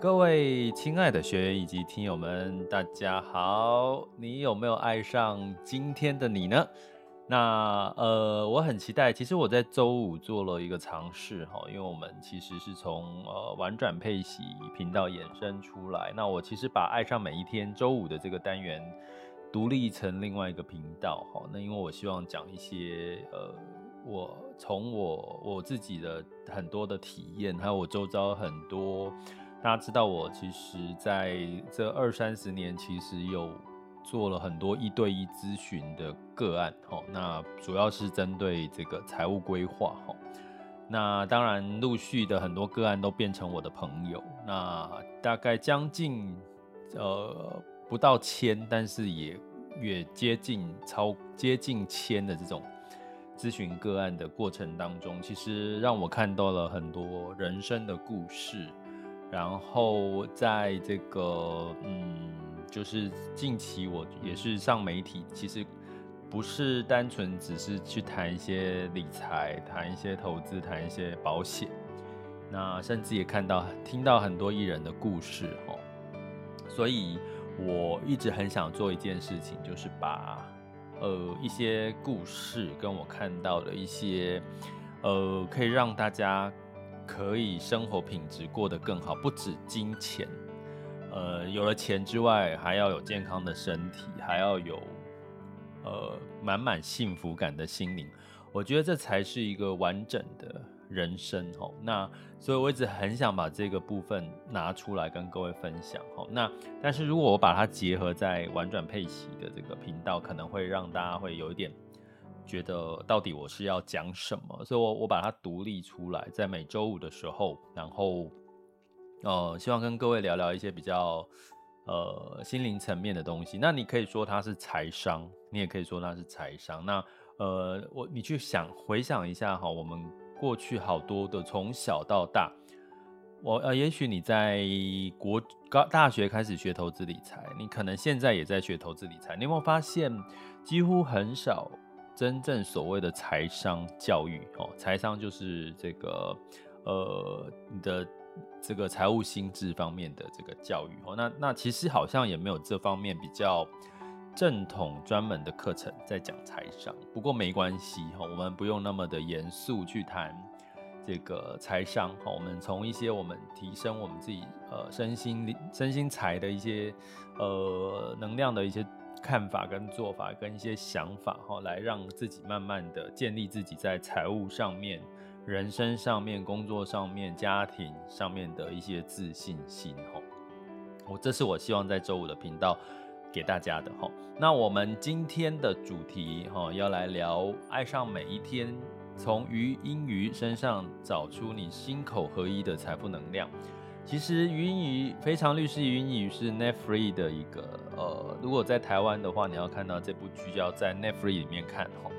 各位亲爱的学员以及听友们，大家好！你有没有爱上今天的你呢？那呃，我很期待。其实我在周五做了一个尝试哈，因为我们其实是从呃玩转配息频道衍生出来。那我其实把爱上每一天周五的这个单元独立成另外一个频道哈。那因为我希望讲一些呃，我从我我自己的很多的体验，还有我周遭很多大家知道我其实在这二三十年其实有。做了很多一对一咨询的个案，吼，那主要是针对这个财务规划，吼，那当然陆续的很多个案都变成我的朋友，那大概将近呃不到千，但是也越接近超接近千的这种咨询个案的过程当中，其实让我看到了很多人生的故事，然后在这个嗯。就是近期我也是上媒体，其实不是单纯只是去谈一些理财、谈一些投资、谈一些保险，那甚至也看到、听到很多艺人的故事哦。所以我一直很想做一件事情，就是把呃一些故事跟我看到的一些呃可以让大家可以生活品质过得更好，不止金钱。呃，有了钱之外，还要有健康的身体，还要有呃满满幸福感的心灵。我觉得这才是一个完整的人生哦。那所以我一直很想把这个部分拿出来跟各位分享哦。那但是如果我把它结合在玩转配息的这个频道，可能会让大家会有一点觉得到底我是要讲什么。所以我我把它独立出来，在每周五的时候，然后。呃，希望跟各位聊聊一些比较呃心灵层面的东西。那你可以说它是财商，你也可以说它是财商。那呃，我你去想回想一下哈，我们过去好多的从小到大，我呃，也许你在国高大学开始学投资理财，你可能现在也在学投资理财。你有没有发现，几乎很少真正所谓的财商教育？哦，财商就是这个呃你的。这个财务心智方面的这个教育哦，那那其实好像也没有这方面比较正统专门的课程在讲财商。不过没关系哈，我们不用那么的严肃去谈这个财商哈。我们从一些我们提升我们自己呃身心身心财的一些呃能量的一些看法跟做法跟一些想法哈，来让自己慢慢的建立自己在财务上面。人生上面、工作上面、家庭上面的一些自信心吼，我这是我希望在周五的频道给大家的吼。那我们今天的主题哈，要来聊爱上每一天，从禹英禑身上找出你心口合一的财富能量。其实禹英禑非常律师禹英禑是 Net Free 的一个呃，如果在台湾的话，你要看到这部剧要在 Netflix 里面看吼。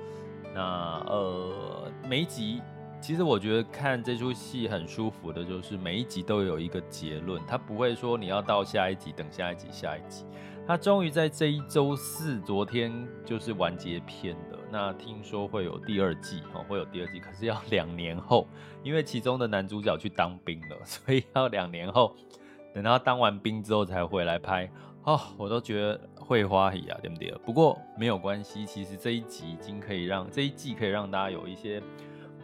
那呃，每一集。其实我觉得看这出戏很舒服的，就是每一集都有一个结论，他不会说你要到下一集等下一集下一集。他终于在这一周四，昨天就是完结篇的。那听说会有第二季哦，会有第二季，可是要两年后，因为其中的男主角去当兵了，所以要两年后，等他当完兵之后才回来拍。哦，我都觉得会花喜啊，对不对？不过没有关系，其实这一集已经可以让这一季可以让大家有一些。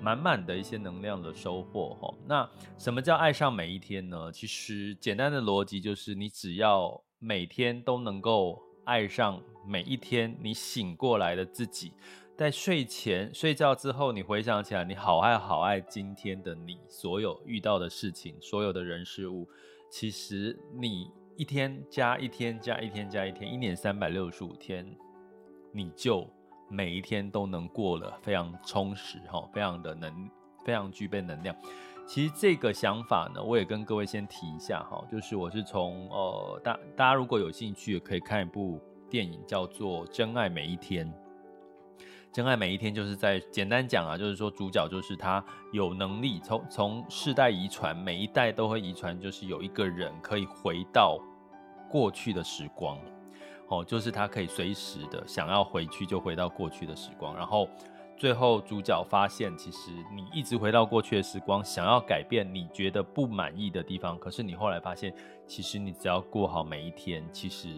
满满的一些能量的收获哈，那什么叫爱上每一天呢？其实简单的逻辑就是，你只要每天都能够爱上每一天，你醒过来的自己，在睡前睡觉之后，你回想起来，你好爱好爱今天的你，所有遇到的事情，所有的人事物，其实你一天加一天加一天加一天，一年三百六十五天，你就。每一天都能过了非常充实哈，非常的能，非常具备能量。其实这个想法呢，我也跟各位先提一下哈，就是我是从呃大大家如果有兴趣，可以看一部电影叫做《真爱每一天》。真爱每一天就是在简单讲啊，就是说主角就是他有能力从从世代遗传，每一代都会遗传，就是有一个人可以回到过去的时光。哦，就是他可以随时的想要回去就回到过去的时光，然后最后主角发现，其实你一直回到过去的时光，想要改变你觉得不满意的地方，可是你后来发现，其实你只要过好每一天，其实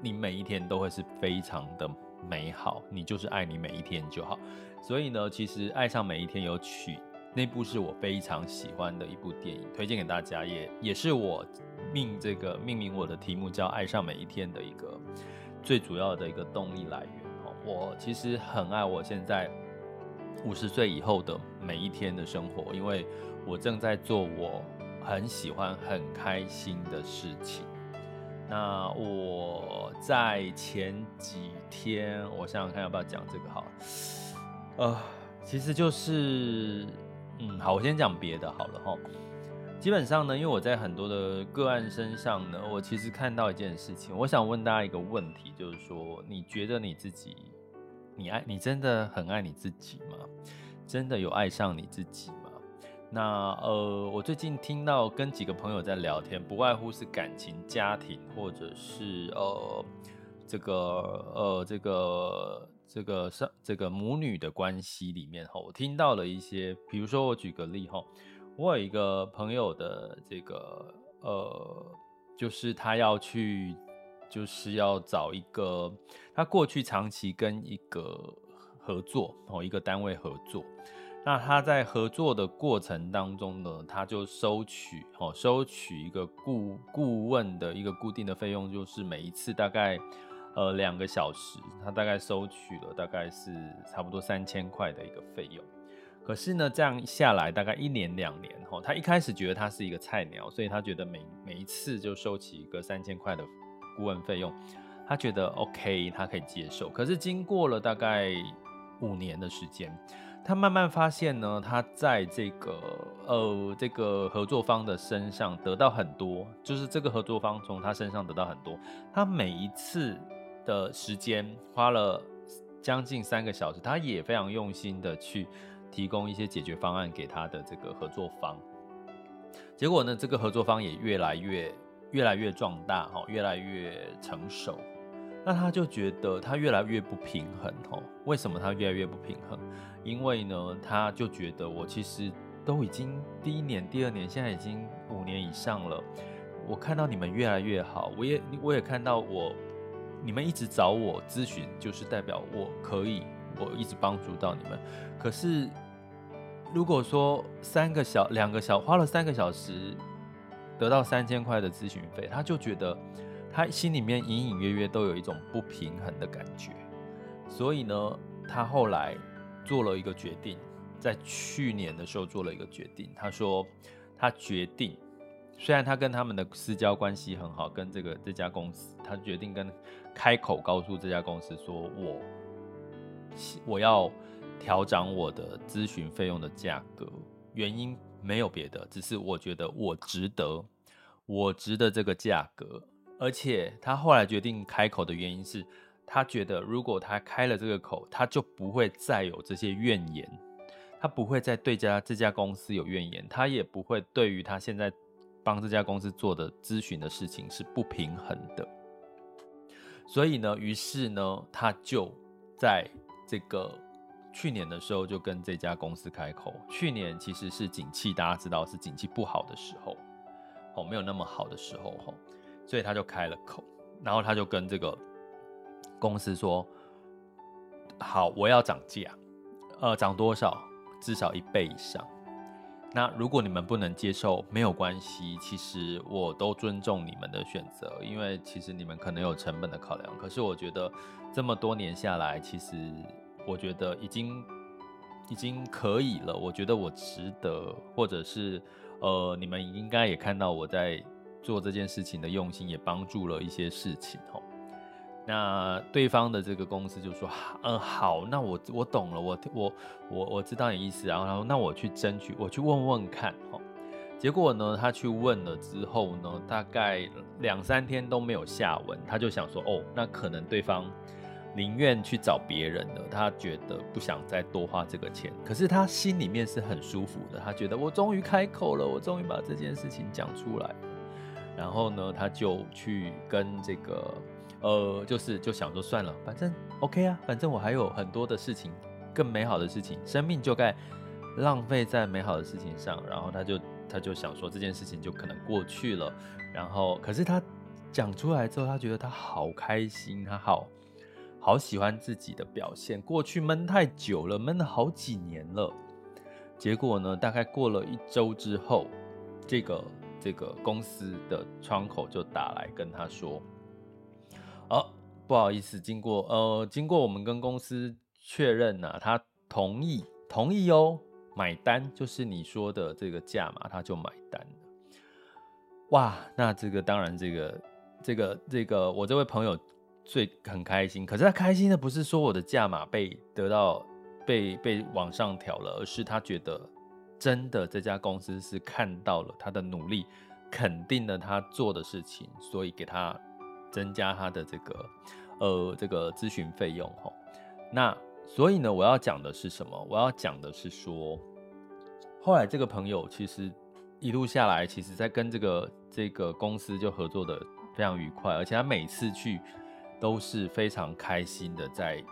你每一天都会是非常的美好，你就是爱你每一天就好。所以呢，其实爱上每一天有曲。那部是我非常喜欢的一部电影，推荐给大家，也也是我命这个命名我的题目叫《爱上每一天》的一个最主要的一个动力来源。我其实很爱我现在五十岁以后的每一天的生活，因为我正在做我很喜欢、很开心的事情。那我在前几天，我想想看要不要讲这个好，呃，其实就是。嗯，好，我先讲别的好了哈。基本上呢，因为我在很多的个案身上呢，我其实看到一件事情，我想问大家一个问题，就是说，你觉得你自己，你爱你真的很爱你自己吗？真的有爱上你自己？那呃，我最近听到跟几个朋友在聊天，不外乎是感情、家庭，或者是呃这个呃这个。这个上这个母女的关系里面哈，我听到了一些，比如说我举个例哈，我有一个朋友的这个呃，就是他要去，就是要找一个，他过去长期跟一个合作哦，一个单位合作，那他在合作的过程当中呢，他就收取哦，收取一个顾顾问的一个固定的费用，就是每一次大概。呃，两个小时，他大概收取了大概是差不多三千块的一个费用。可是呢，这样下来大概一年两年后，他一开始觉得他是一个菜鸟，所以他觉得每每一次就收起一个三千块的顾问费用，他觉得 OK，他可以接受。可是经过了大概五年的时间，他慢慢发现呢，他在这个呃这个合作方的身上得到很多，就是这个合作方从他身上得到很多，他每一次。的时间花了将近三个小时，他也非常用心的去提供一些解决方案给他的这个合作方。结果呢，这个合作方也越来越越来越壮大，哈，越来越成熟。那他就觉得他越来越不平衡，哦。为什么他越来越不平衡？因为呢，他就觉得我其实都已经第一年、第二年，现在已经五年以上了。我看到你们越来越好，我也我也看到我。你们一直找我咨询，就是代表我可以，我一直帮助到你们。可是，如果说三个小两个小花了三个小时，得到三千块的咨询费，他就觉得他心里面隐隐约约都有一种不平衡的感觉。所以呢，他后来做了一个决定，在去年的时候做了一个决定。他说，他决定。虽然他跟他们的私交关系很好，跟这个这家公司，他决定跟开口告诉这家公司说，我我要调整我的咨询费用的价格，原因没有别的，只是我觉得我值得，我值得这个价格。而且他后来决定开口的原因是，他觉得如果他开了这个口，他就不会再有这些怨言，他不会再对家这家公司有怨言，他也不会对于他现在。帮这家公司做的咨询的事情是不平衡的，所以呢，于是呢，他就在这个去年的时候就跟这家公司开口。去年其实是景气，大家知道是景气不好的时候，哦，没有那么好的时候，吼，所以他就开了口，然后他就跟这个公司说：“好，我要涨价，呃，涨多少？至少一倍以上。”那如果你们不能接受，没有关系，其实我都尊重你们的选择，因为其实你们可能有成本的考量。可是我觉得这么多年下来，其实我觉得已经已经可以了。我觉得我值得，或者是呃，你们应该也看到我在做这件事情的用心，也帮助了一些事情哦。那对方的这个公司就说：“嗯，好，那我我懂了，我我我我知道你意思。然后他说，那我去争取，我去问问看。哈，结果呢，他去问了之后呢，大概两三天都没有下文。他就想说，哦，那可能对方宁愿去找别人了，他觉得不想再多花这个钱。可是他心里面是很舒服的，他觉得我终于开口了，我终于把这件事情讲出来。然后呢，他就去跟这个。呃，就是就想说算了，反正 OK 啊，反正我还有很多的事情更美好的事情，生命就该浪费在美好的事情上。然后他就他就想说这件事情就可能过去了。然后可是他讲出来之后，他觉得他好开心，他好好喜欢自己的表现。过去闷太久了，闷了好几年了。结果呢，大概过了一周之后，这个这个公司的窗口就打来跟他说。哦，不好意思，经过呃，经过我们跟公司确认呢、啊，他同意同意哦，买单就是你说的这个价码，他就买单了。哇，那这个当然，这个这个这个，我这位朋友最很开心。可是他开心的不是说我的价码被得到被被往上调了，而是他觉得真的这家公司是看到了他的努力，肯定了他做的事情，所以给他。增加他的这个，呃，这个咨询费用吼。那所以呢，我要讲的是什么？我要讲的是说，后来这个朋友其实一路下来，其实在跟这个这个公司就合作的非常愉快，而且他每次去都是非常开心的，在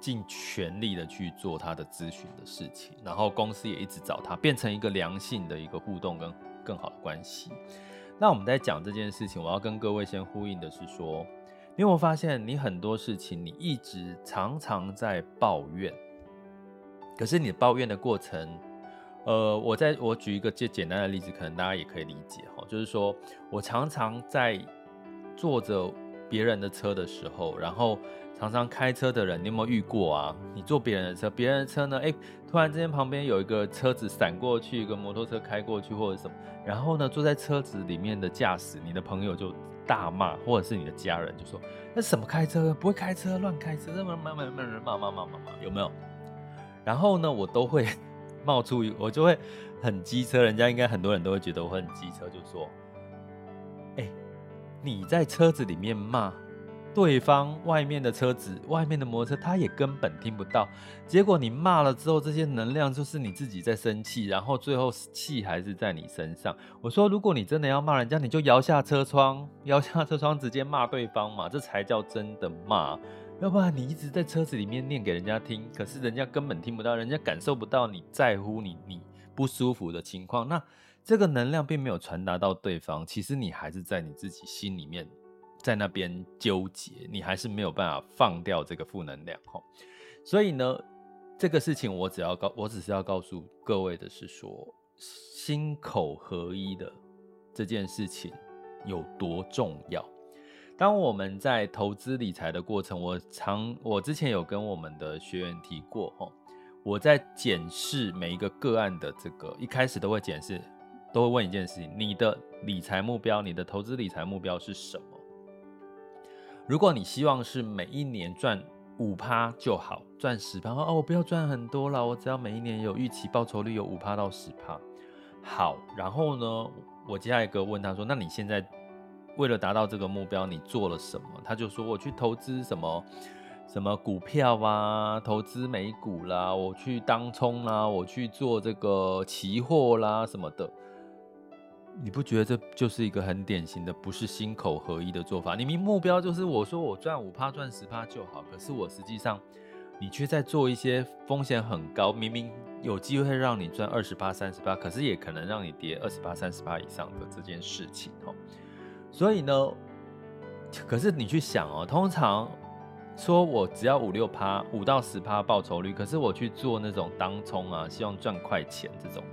尽全力的去做他的咨询的事情。然后公司也一直找他，变成一个良性的一个互动跟更好的关系。那我们在讲这件事情，我要跟各位先呼应的是说，你有没有发现，你很多事情你一直常常在抱怨，可是你抱怨的过程，呃，我在我举一个最简单的例子，可能大家也可以理解哈，就是说我常常在坐着别人的车的时候，然后。常常开车的人，你有没有遇过啊？你坐别人的车，别人的车呢？哎，突然之间旁边有一个车子闪过去，一个摩托车开过去，或者什么，然后呢，坐在车子里面的驾驶，你的朋友就大骂，或者是你的家人就说：“那什么开车？不会开车，乱开车，骂骂骂骂骂骂骂骂骂，有没有？”然后呢，我都会冒出，我就会很机车，人家应该很多人都会觉得我很机车，就说：“哎，你在车子里面骂。”对方外面的车子，外面的摩托车，他也根本听不到。结果你骂了之后，这些能量就是你自己在生气，然后最后气还是在你身上。我说，如果你真的要骂人家，你就摇下车窗，摇下车窗直接骂对方嘛，这才叫真的骂。要不然你一直在车子里面念给人家听，可是人家根本听不到，人家感受不到你在乎你，你不舒服的情况，那这个能量并没有传达到对方，其实你还是在你自己心里面。在那边纠结，你还是没有办法放掉这个负能量吼。所以呢，这个事情我只要告，我只是要告诉各位的是说，心口合一的这件事情有多重要。当我们在投资理财的过程，我常我之前有跟我们的学员提过吼，我在检视每一个个案的这个，一开始都会检视，都会问一件事情：你的理财目标，你的投资理财目标是什么？如果你希望是每一年赚五趴就好，赚十趴哦，我不要赚很多了，我只要每一年有预期报酬率有五趴到十趴。好，然后呢，我接下一个问他说，那你现在为了达到这个目标，你做了什么？他就说我去投资什么什么股票啊，投资美股啦，我去当冲啦，我去做这个期货啦什么的。你不觉得这就是一个很典型的不是心口合一的做法？你明目标就是我说我赚五趴赚十趴就好，可是我实际上你却在做一些风险很高，明明有机会让你赚二十趴三十趴，可是也可能让你跌二十趴三十趴以上的这件事情哦。所以呢，可是你去想哦，通常说我只要五六趴五到十趴报酬率，可是我去做那种当冲啊，希望赚快钱这种。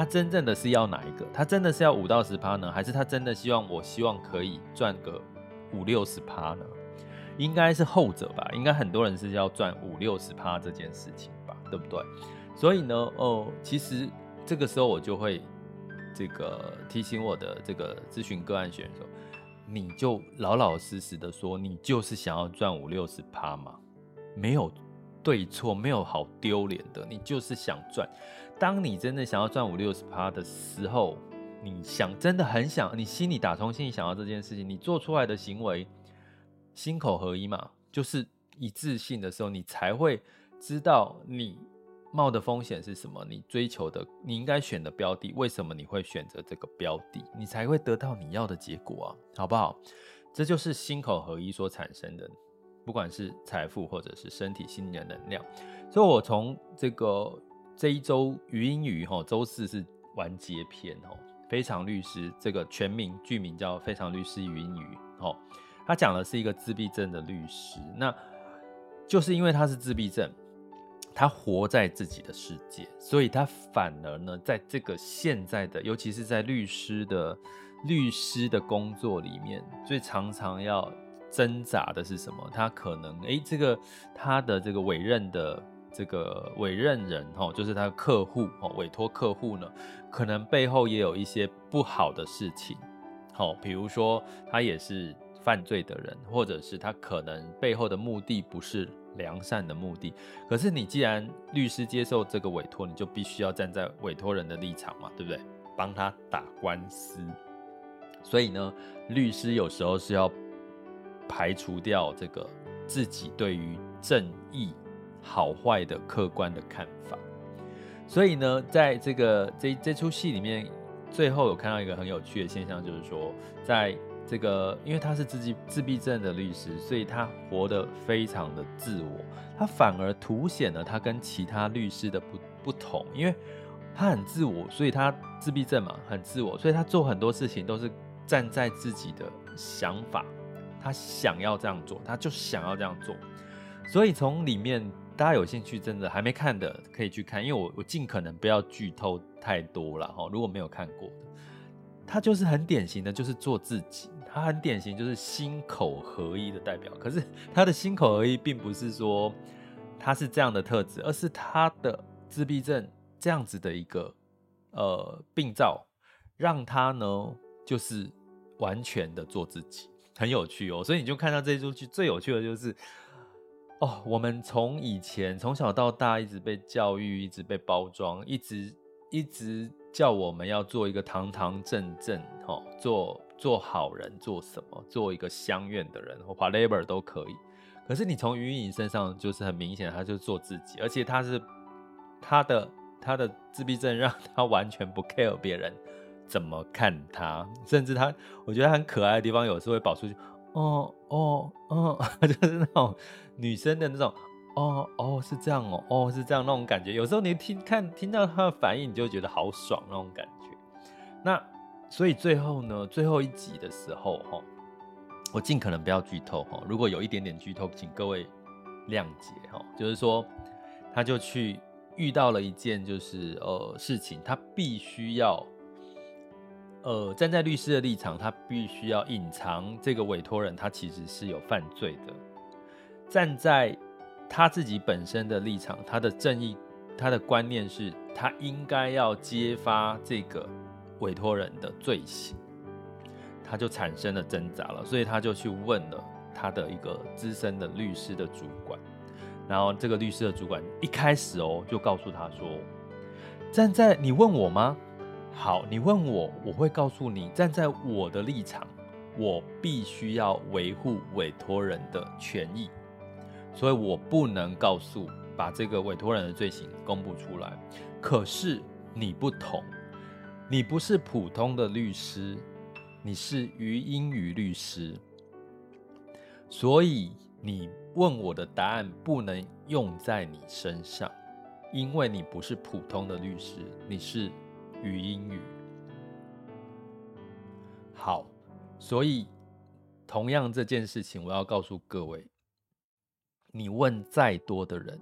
他真正的是要哪一个？他真的是要五到十趴呢，还是他真的希望我希望可以赚个五六十趴呢？应该是后者吧。应该很多人是要赚五六十趴这件事情吧，对不对？所以呢，哦，其实这个时候我就会这个提醒我的这个咨询个案选手，你就老老实实的说，你就是想要赚五六十趴嘛，没有对错，没有好丢脸的，你就是想赚。当你真的想要赚五六十趴的时候，你想真的很想，你心里打从心里想要这件事情，你做出来的行为心口合一嘛，就是一致性的时候，你才会知道你冒的风险是什么，你追求的你应该选的标的，为什么你会选择这个标的，你才会得到你要的结果啊，好不好？这就是心口合一所产生的。不管是财富或者是身体、心理的能量。所以我从这个这一周语音语哈，周四是完结篇哦，非常律师这个全名剧名叫《非常律师语音语》哦，他讲的是一个自闭症的律师，那就是因为他是自闭症。他活在自己的世界，所以他反而呢，在这个现在的，尤其是在律师的律师的工作里面，最常常要挣扎的是什么？他可能诶、这个他的这个委任的这个委任人哦，就是他的客户哦，委托客户呢，可能背后也有一些不好的事情，好，比如说他也是犯罪的人，或者是他可能背后的目的不是。良善的目的，可是你既然律师接受这个委托，你就必须要站在委托人的立场嘛，对不对？帮他打官司。所以呢，律师有时候是要排除掉这个自己对于正义好坏的客观的看法。所以呢，在这个这这出戏里面，最后有看到一个很有趣的现象，就是说在。这个，因为他是自己自闭症的律师，所以他活得非常的自我，他反而凸显了他跟其他律师的不不同，因为他很自我，所以他自闭症嘛，很自我，所以他做很多事情都是站在自己的想法，他想要这样做，他就想要这样做，所以从里面大家有兴趣，真的还没看的可以去看，因为我我尽可能不要剧透太多了哈，如果没有看过的，他就是很典型的，就是做自己。他很典型，就是心口合一的代表。可是他的心口合一，并不是说他是这样的特质，而是他的自闭症这样子的一个呃病灶，让他呢就是完全的做自己，很有趣哦。所以你就看到这一出剧，最有趣的就是哦，我们从以前从小到大一直被教育，一直被包装，一直一直叫我们要做一个堂堂正正，哦，做。做好人，做什么？做一个相愿的人，或 whatever 都可以。可是你从于颖身上就是很明显，他就做自己，而且他是他的他的自闭症让他完全不 care 别人怎么看他，甚至他我觉得他很可爱的地方，有时候会跑出去，哦哦哦，就是那种女生的那种，哦哦是这样哦，哦是这样那种感觉。有时候你听看听到他的反应，你就觉得好爽那种感觉。那。所以最后呢，最后一集的时候，哈，我尽可能不要剧透，哈。如果有一点点剧透，请各位谅解，哈。就是说，他就去遇到了一件就是呃事情，他必须要呃站在律师的立场，他必须要隐藏这个委托人他其实是有犯罪的。站在他自己本身的立场，他的正义，他的观念是他应该要揭发这个。委托人的罪行，他就产生了挣扎了，所以他就去问了他的一个资深的律师的主管，然后这个律师的主管一开始哦就告诉他说：“站在你问我吗？好，你问我，我会告诉你，站在我的立场，我必须要维护委托人的权益，所以我不能告诉把这个委托人的罪行公布出来。可是你不同。”你不是普通的律师，你是语音语律师，所以你问我的答案不能用在你身上，因为你不是普通的律师，你是语音语。好，所以同样这件事情，我要告诉各位，你问再多的人，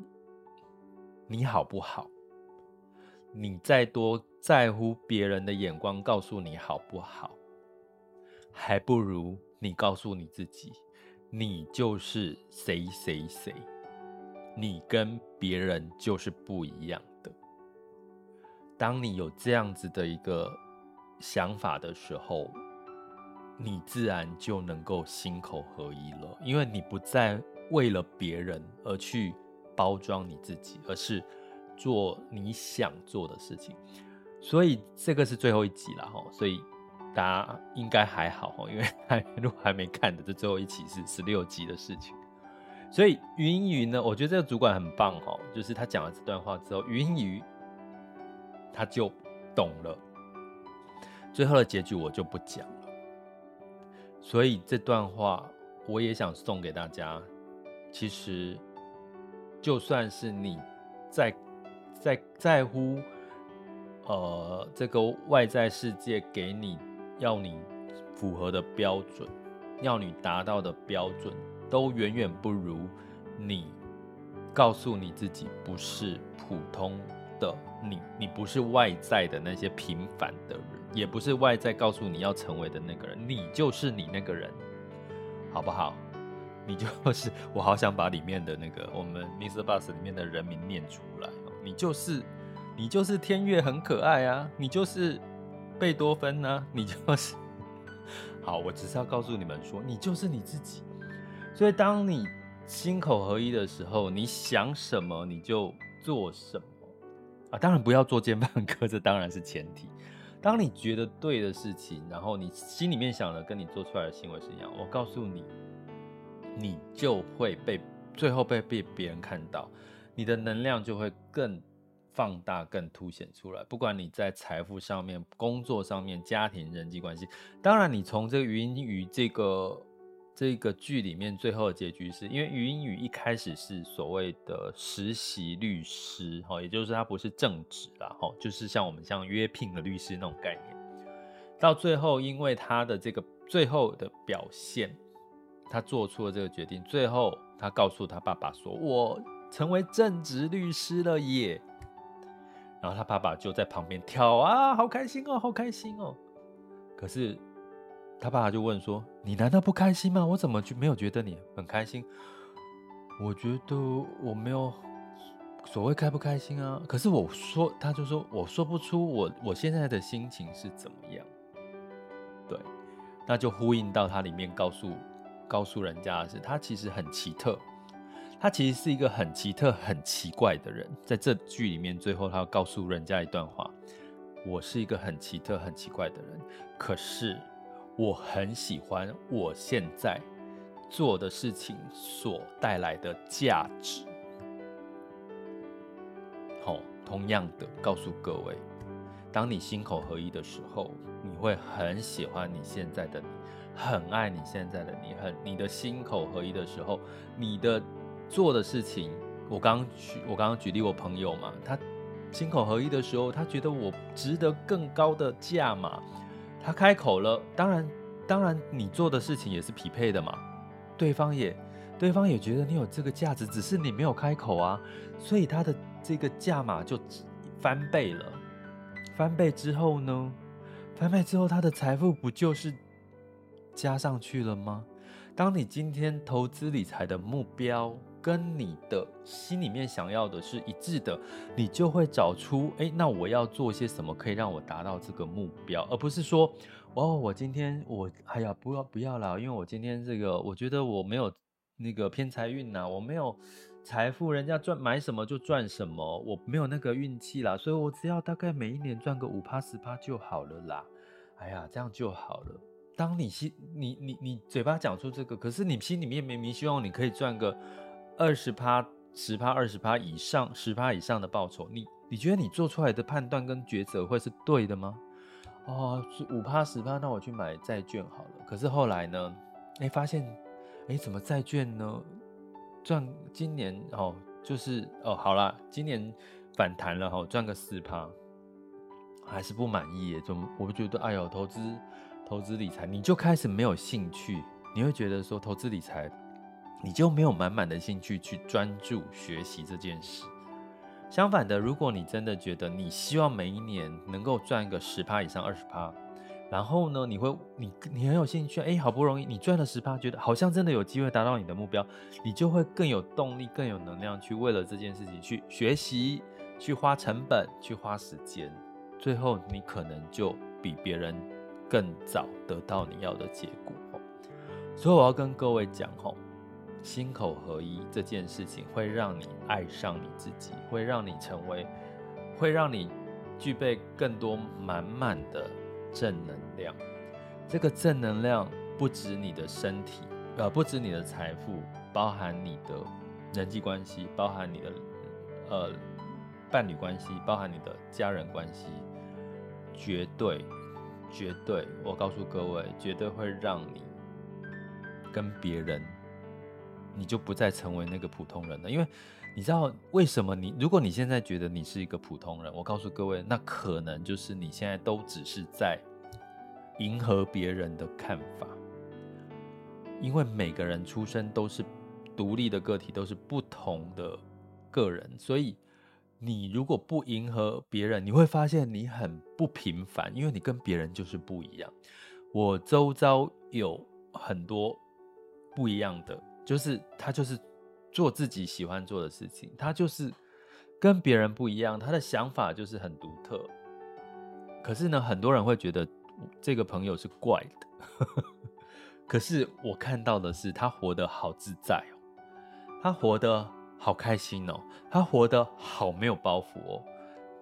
你好不好？你再多在乎别人的眼光，告诉你好不好，还不如你告诉你自己，你就是谁谁谁，你跟别人就是不一样。当你有这样子的一个想法的时候，你自然就能够心口合一了，因为你不再为了别人而去包装你自己，而是。做你想做的事情，所以这个是最后一集了哈，所以大家应该还好哈，因为还如果还没看的，这最后一期是十六集的事情。所以云云呢，我觉得这个主管很棒哈，就是他讲了这段话之后，云云他就懂了。最后的结局我就不讲了，所以这段话我也想送给大家，其实就算是你在在在乎，呃，这个外在世界给你要你符合的标准，要你达到的标准，都远远不如你告诉你自己不是普通的你，你不是外在的那些平凡的人，也不是外在告诉你要成为的那个人，你就是你那个人，好不好？你就是，我好想把里面的那个我们 MixerBox 里面的人名念出来。你就是，你就是天月很可爱啊，你就是贝多芬呢、你就是。好，我只是要告诉你们说，你就是你自己。所以当你心口合一的时候，你想什么你就做什么。啊，当然不要做奸犯科，这当然是前提。当你觉得对的事情，然后你心里面想的跟你做出来的行为是一样，我告诉你，你就会被最后被被别人看到，你的能量就会更放大、更凸显出来。不管你在财富上面、工作上面、家庭、人际关系，当然你从这个语音与这个。这个剧里面最后的结局是因为禹英禑一开始是所谓的实习律师，哈，也就是他不是正职啦，哈，就是像我们像约聘的律师那种概念。到最后，因为他的这个最后的表现，他做出了这个决定。最后，他告诉他爸爸说：“我成为正职律师了耶！”然后他爸爸就在旁边跳啊，好开心哦，好开心哦。可是。他爸爸就问说：“你难道不开心吗？我怎么就没有觉得你很开心？我觉得我没有所谓开不开心啊。可是我说，他就说我说不出我我现在的心情是怎么样。对，那就呼应到他里面告诉告诉人家的是，他其实很奇特，他其实是一个很奇特、很奇怪的人。在这剧里面，最后他要告诉人家一段话：我是一个很奇特、很奇怪的人，可是。”我很喜欢我现在做的事情所带来的价值。好，同样的告诉各位，当你心口合一的时候，你会很喜欢你现在的你，很爱你现在的你，很你的心口合一的时候，你的做的事情，我刚举我刚刚举例我朋友嘛，他心口合一的时候，他觉得我值得更高的价码。他开口了，当然，当然，你做的事情也是匹配的嘛。对方也，对方也觉得你有这个价值，只是你没有开口啊。所以他的这个价码就翻倍了。翻倍之后呢？翻倍之后，他的财富不就是加上去了吗？当你今天投资理财的目标，跟你的心里面想要的是一致的，你就会找出，哎，那我要做些什么可以让我达到这个目标，而不是说，哦，我今天我，哎呀，不要不要啦，因为我今天这个，我觉得我没有那个偏财运呐，我没有财富，人家赚买什么就赚什么，我没有那个运气啦，所以我只要大概每一年赚个五趴十趴就好了啦，哎呀，这样就好了。当你心你你你嘴巴讲出这个，可是你心里面明明希望你可以赚个。二十趴、十趴、二十趴以上、十趴以上的报酬，你你觉得你做出来的判断跟抉择会是对的吗？哦，是五趴、十趴，那我去买债券好了。可是后来呢？哎，发现，哎，怎么债券呢？赚今年哦，就是哦，好啦，今年反弹了哈，赚个四趴，还是不满意耶？怎么？我觉得，哎呦，投资、投资理财，你就开始没有兴趣，你会觉得说投资理财。你就没有满满的兴趣去专注学习这件事。相反的，如果你真的觉得你希望每一年能够赚个十趴以上二十趴，然后呢，你会你你很有兴趣，哎，好不容易你赚了十趴，觉得好像真的有机会达到你的目标，你就会更有动力、更有能量去为了这件事情去学习、去花成本、去花时间，最后你可能就比别人更早得到你要的结果。所以我要跟各位讲吼。心口合一这件事情会让你爱上你自己，会让你成为，会让你具备更多满满的正能量。这个正能量不止你的身体，呃，不止你的财富，包含你的人际关系，包含你的呃伴侣关系，包含你的家人关系，绝对绝对，我告诉各位，绝对会让你跟别人。你就不再成为那个普通人了。因为你知道为什么你？如果你现在觉得你是一个普通人，我告诉各位，那可能就是你现在都只是在迎合别人的看法。因为每个人出生都是独立的个体，都是不同的个人，所以你如果不迎合别人，你会发现你很不平凡，因为你跟别人就是不一样。我周遭有很多不一样的，就是他就是做自己喜欢做的事情，他就是跟别人不一样，他的想法就是很独特。可是呢，很多人会觉得这个朋友是怪的，可是我看到的是他活得好自在哦，他活得。好开心哦，他活得好没有包袱哦。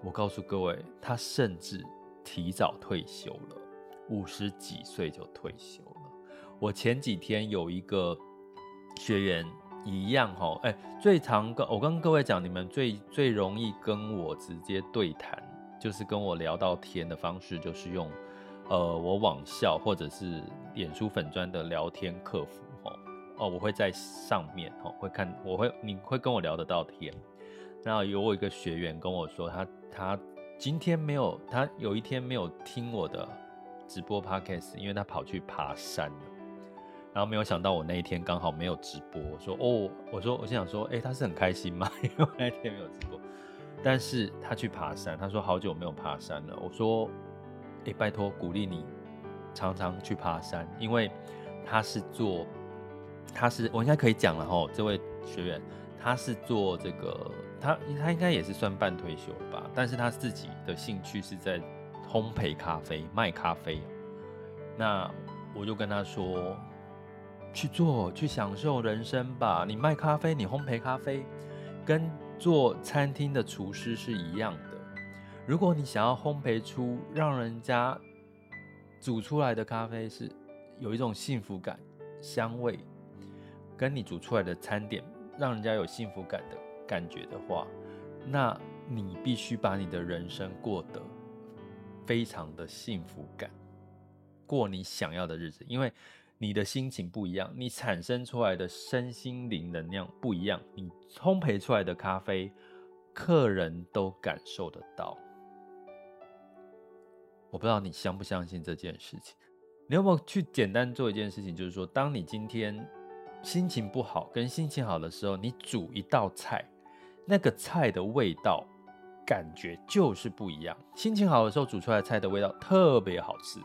我告诉各位，他甚至提早退休了，五十几岁就退休了。我前几天有一个学员一样哈，哎，最常跟我跟各位讲，你们最最容易跟我直接对谈，就是跟我聊到天的方式，就是用呃我网校或者是脸书粉专的聊天客服。哦，我会在上面哦，会看，我会，你会跟我聊得到天。那有我一个学员跟我说，他他今天没有，他有一天没有听我的直播 podcast，因为他跑去爬山了。然后没有想到我那一天刚好没有直播，我说哦，我说我心想说，哎、他是很开心吗？因为我那天没有直播，但是他去爬山，他说好久没有爬山了。我说，哎、拜托鼓励你常常去爬山，因为他是做。他是我应该可以讲了哈，这位学员他是做这个，他他应该也是算半退休吧，但是他自己的兴趣是在烘焙咖啡，卖咖啡。那我就跟他说，去做，去享受人生吧。你卖咖啡，你烘焙咖啡，跟做餐厅的厨师是一样的。如果你想要烘焙出让人家煮出来的咖啡是有一种幸福感、香味。跟你煮出来的餐点让人家有幸福感的感觉的话，那你必须把你的人生过得非常的幸福感，过你想要的日子，因为你的心情不一样，你产生出来的身心灵能量不一样，你烘焙出来的咖啡，客人都感受得到。我不知道你相不相信这件事情，你有没有去简单做一件事情，就是说，当你今天。心情不好跟心情好的时候，你煮一道菜，那个菜的味道感觉就是不一样。心情好的时候煮出来的菜的味道特别好吃，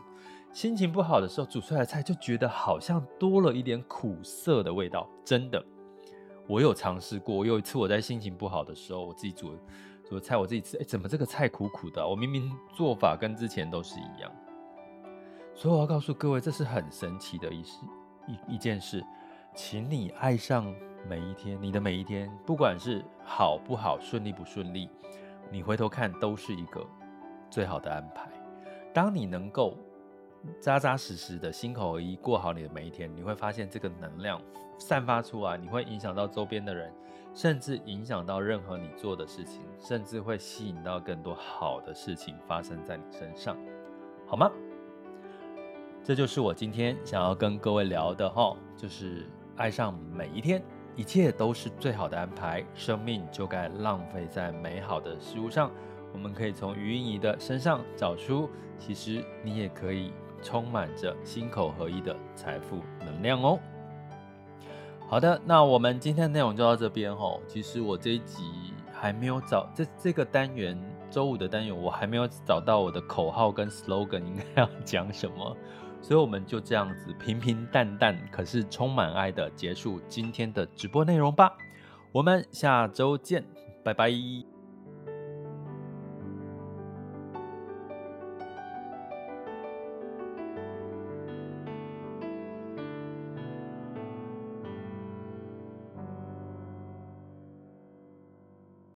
心情不好的时候煮出来的菜就觉得好像多了一点苦涩的味道。真的，我有尝试过。有一次我在心情不好的时候，我自己煮煮的菜，我自己吃，哎，怎么这个菜苦苦的？我明明做法跟之前都是一样。所以我要告诉各位，这是很神奇的一事一一件事。请你爱上每一天，你的每一天，不管是好不好、顺利不顺利，你回头看都是一个最好的安排。当你能够扎扎实实的心口合一过好你的每一天，你会发现这个能量散发出来，你会影响到周边的人，甚至影响到任何你做的事情，甚至会吸引到更多好的事情发生在你身上，好吗？这就是我今天想要跟各位聊的哈，就是。爱上每一天，一切都是最好的安排。生命就该浪费在美好的事物上。我们可以从余英仪的身上找出，其实你也可以充满着心口合一的财富能量哦。好的，那我们今天的内容就到这边哈。其实我这一集还没有找这这个单元周五的单元，我还没有找到我的口号跟 slogan 应该要讲什么。所以我们就这样子平平淡淡，可是充满爱的结束今天的直播内容吧。我们下周见，拜拜。